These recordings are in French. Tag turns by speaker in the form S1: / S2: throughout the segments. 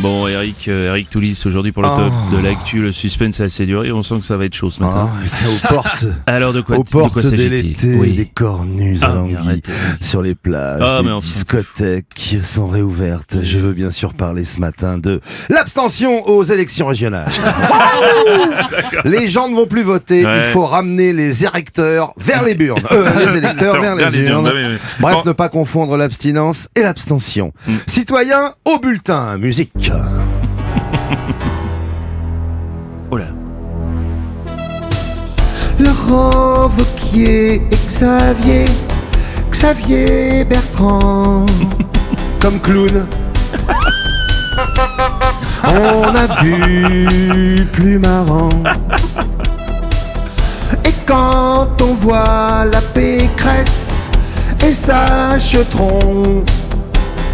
S1: Bon, Eric, euh, Eric Toulis, aujourd'hui pour le top de l'actu, le suspense est assez dur et on sent que ça va être chaud ce matin.
S2: Ah, c'est aux portes.
S1: Alors de quoi,
S2: aux portes de l'été,
S1: Oui.
S2: des cornues
S1: Ah,
S2: à
S1: mais
S2: Languille, sur les plages,
S1: Ah,
S2: des discothèques sont réouvertes. Je veux bien sûr parler ce matin de l'abstention aux élections régionales. les gens ne vont plus voter,
S1: Ouais.
S2: il faut ramener les électeurs vers les burnes. Euh, les électeurs vers les urnes. Bref,
S1: Bon.
S2: ne pas confondre l'abstinence et l'abstention.
S1: Hmm.
S2: Citoyens, au bulletin, musique.
S1: Oh là.
S2: Laurent Vauquier et Xavier, Xavier Bertrand, comme clown. On a vu plus marrant. Et quand on voit la pécresse et sa chetron,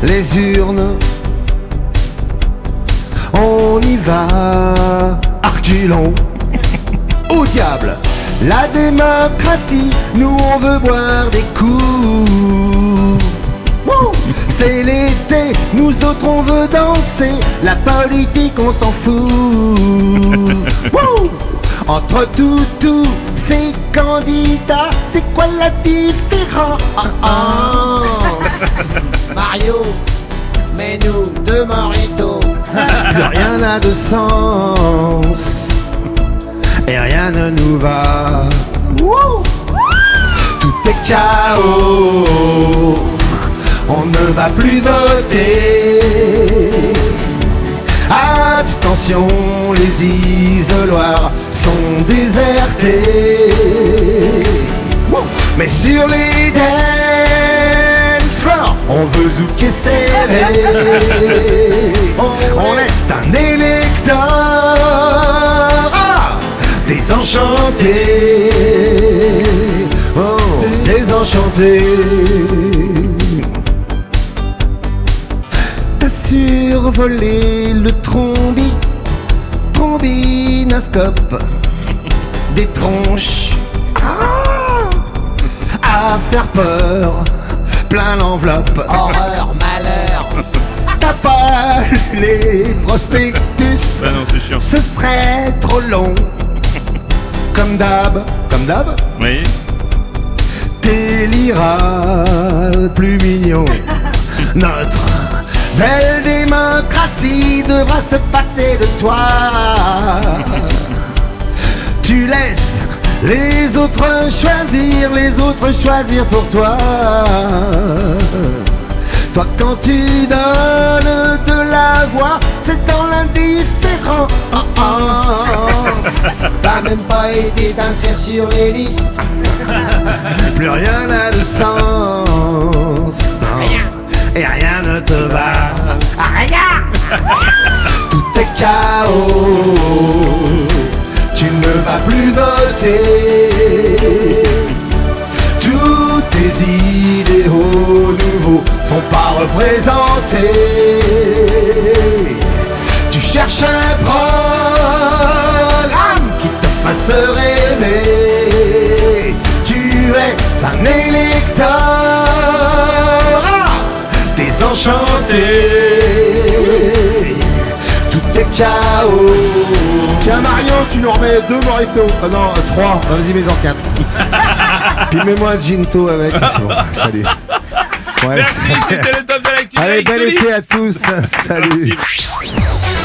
S2: les urnes, y va, arculon au diable. La démocratie, nous on veut boire des coups. C'est l'été, nous autres on veut danser. La politique on s'en fout. Wouh Entre tout, tous ces candidats, c'est quoi la différence?
S3: Mario, mets-nous deux moritos.
S2: Plus rien n'a de sens et rien ne nous va. Tout est chaos, on ne va plus voter. Abstention, les isoloirs sont désertés. Mais sur les floors, on veut zouker serré. On est un électeur désenchanté. Oh, désenchanté. T'as survolé le trombi, trombinoscope, des tronches ah, à faire peur, plein l'enveloppe.
S3: Horreur, malheur,
S2: T'as pas lu les prospectus,
S1: Ah non, c'est chiant.
S2: ce serait trop long. Comme d'hab, comme d'hab,
S1: Oui.
S2: t'es l'Iral plus mignon. Notre belle démocratie devra se passer de toi. Tu laisses les autres choisir, les autres choisir pour toi. Toi quand tu donnes de la voix, c'est dans l'indifférence.
S3: t'as même pas été t'inscrire sur les listes.
S2: Plus rien n'a de sens. Non. Et rien ne te va. Rien. Tout est chaos. Tu ne vas plus voter. Tous tes idéaux nouveaux sont pas représentés. Tu cherches un programme qui te fasse rêver. Tu es un électeur désenchanté. Tout est chaos. Tiens Mario, tu nous remets deux moritos. Ah non, trois. Ah, Vas-y, mets-en quatre. Puis mets-moi un ginto avec. Bon, salut. Ouais,
S1: Merci, c'était le top de l'actu.
S2: Allez, bel été à tous. Salut.
S1: Merci.